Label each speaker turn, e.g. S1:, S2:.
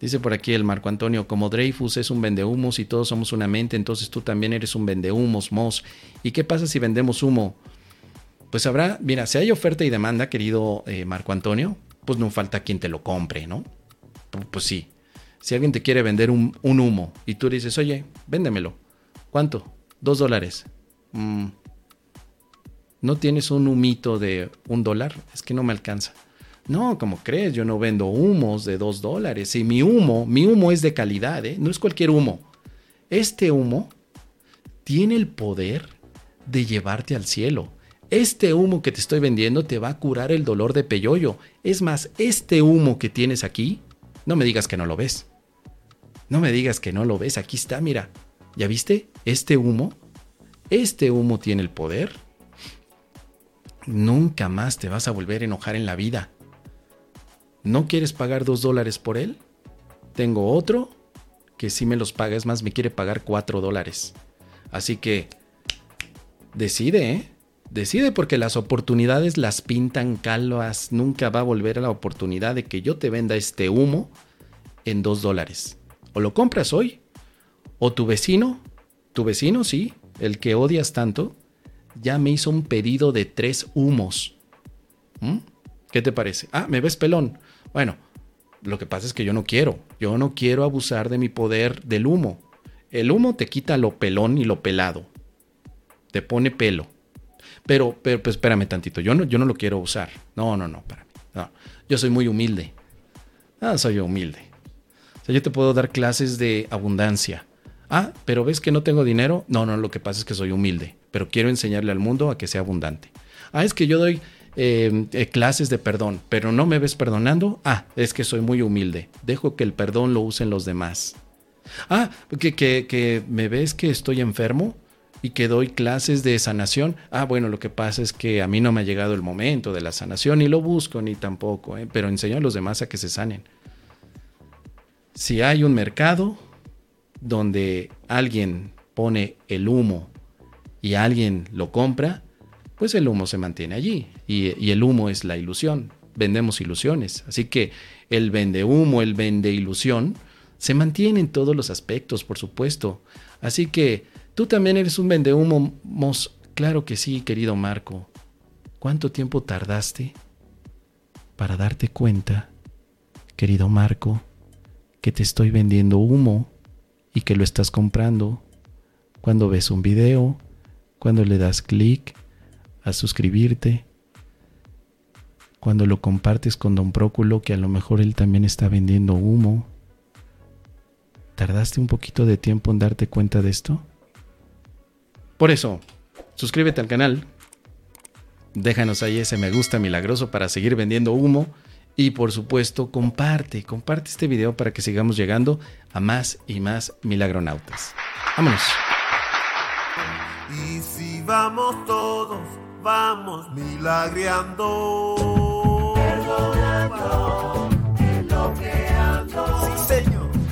S1: Dice por aquí el Marco Antonio, como Dreyfus es un vendehumos y todos somos una mente, entonces tú también eres un vendehumos, Mos. ¿Y qué pasa si vendemos humo? Pues habrá, mira, si hay oferta y demanda, querido eh, Marco Antonio, pues no falta quien te lo compre, ¿no? Pues sí. Si alguien te quiere vender un, humo y tú le dices, oye, véndemelo. ¿Cuánto? Dos dólares. Mm. ¿No tienes un humito de un dólar? Es que no me alcanza. No, como crees, yo no vendo humos de dos dólares. Y mi humo, mi humo es de calidad, ¿eh? no es cualquier humo. Este humo tiene el poder de llevarte al cielo. Este humo que te estoy vendiendo te va a curar el dolor de peyoyo. Es más, este humo que tienes aquí, no me digas que no lo ves. No me digas que no lo ves. Aquí está, mira. ¿Ya viste? Este humo. Este humo tiene el poder. Nunca más te vas a volver a enojar en la vida. ¿No quieres pagar dos dólares por él? Tengo otro que si me los paga, es más, me quiere pagar cuatro dólares. Así que decide, ¿eh? Decide porque las oportunidades las pintan calvas. Nunca va a volver a la oportunidad de que yo te venda este humo en dos dólares. O lo compras hoy, o tu vecino, tu vecino, sí, el que odias tanto, ya me hizo un pedido de tres humos. ¿Mm? ¿Qué te parece? Ah, me ves pelón. Bueno, lo que pasa es que yo no quiero. Yo no quiero abusar de mi poder del humo. El humo te quita lo pelón y lo pelado. Te pone pelo. Pero, pero pues espérame tantito. Yo no, yo no lo quiero usar. No, no, no, para mí. No. Yo soy muy humilde. Ah, soy humilde. O sea, yo te puedo dar clases de abundancia. Ah, pero ves que no tengo dinero. No, no, lo que pasa es que soy humilde. Pero quiero enseñarle al mundo a que sea abundante. Ah, es que yo doy eh, eh, clases de perdón, pero no me ves perdonando, ah, es que soy muy humilde, dejo que el perdón lo usen los demás. Ah, que, que, que me ves que estoy enfermo y que doy clases de sanación. Ah, bueno, lo que pasa es que a mí no me ha llegado el momento de la sanación, ni lo busco, ni tampoco, ¿eh? pero enseño a los demás a que se sanen. Si hay un mercado donde alguien pone el humo y alguien lo compra, pues el humo se mantiene allí. Y, el humo es la ilusión. Vendemos ilusiones. Así que el vende humo, el vende ilusión, se mantiene en todos los aspectos, por supuesto. Así que tú también eres un vende humo. Claro que sí, querido Marco. ¿Cuánto tiempo tardaste para darte cuenta, querido Marco, que te estoy vendiendo humo y que lo estás comprando? Cuando ves un video, cuando le das clic, a suscribirte. Cuando lo compartes con Don Próculo, que a lo mejor él también está vendiendo humo. ¿Tardaste un poquito de tiempo en darte cuenta de esto? Por eso, suscríbete al canal. Déjanos ahí ese me gusta milagroso para seguir vendiendo humo. Y por supuesto, comparte, comparte este video para que sigamos llegando a más y más milagronautas. Vámonos.
S2: Y si vamos todos vamos milagreando.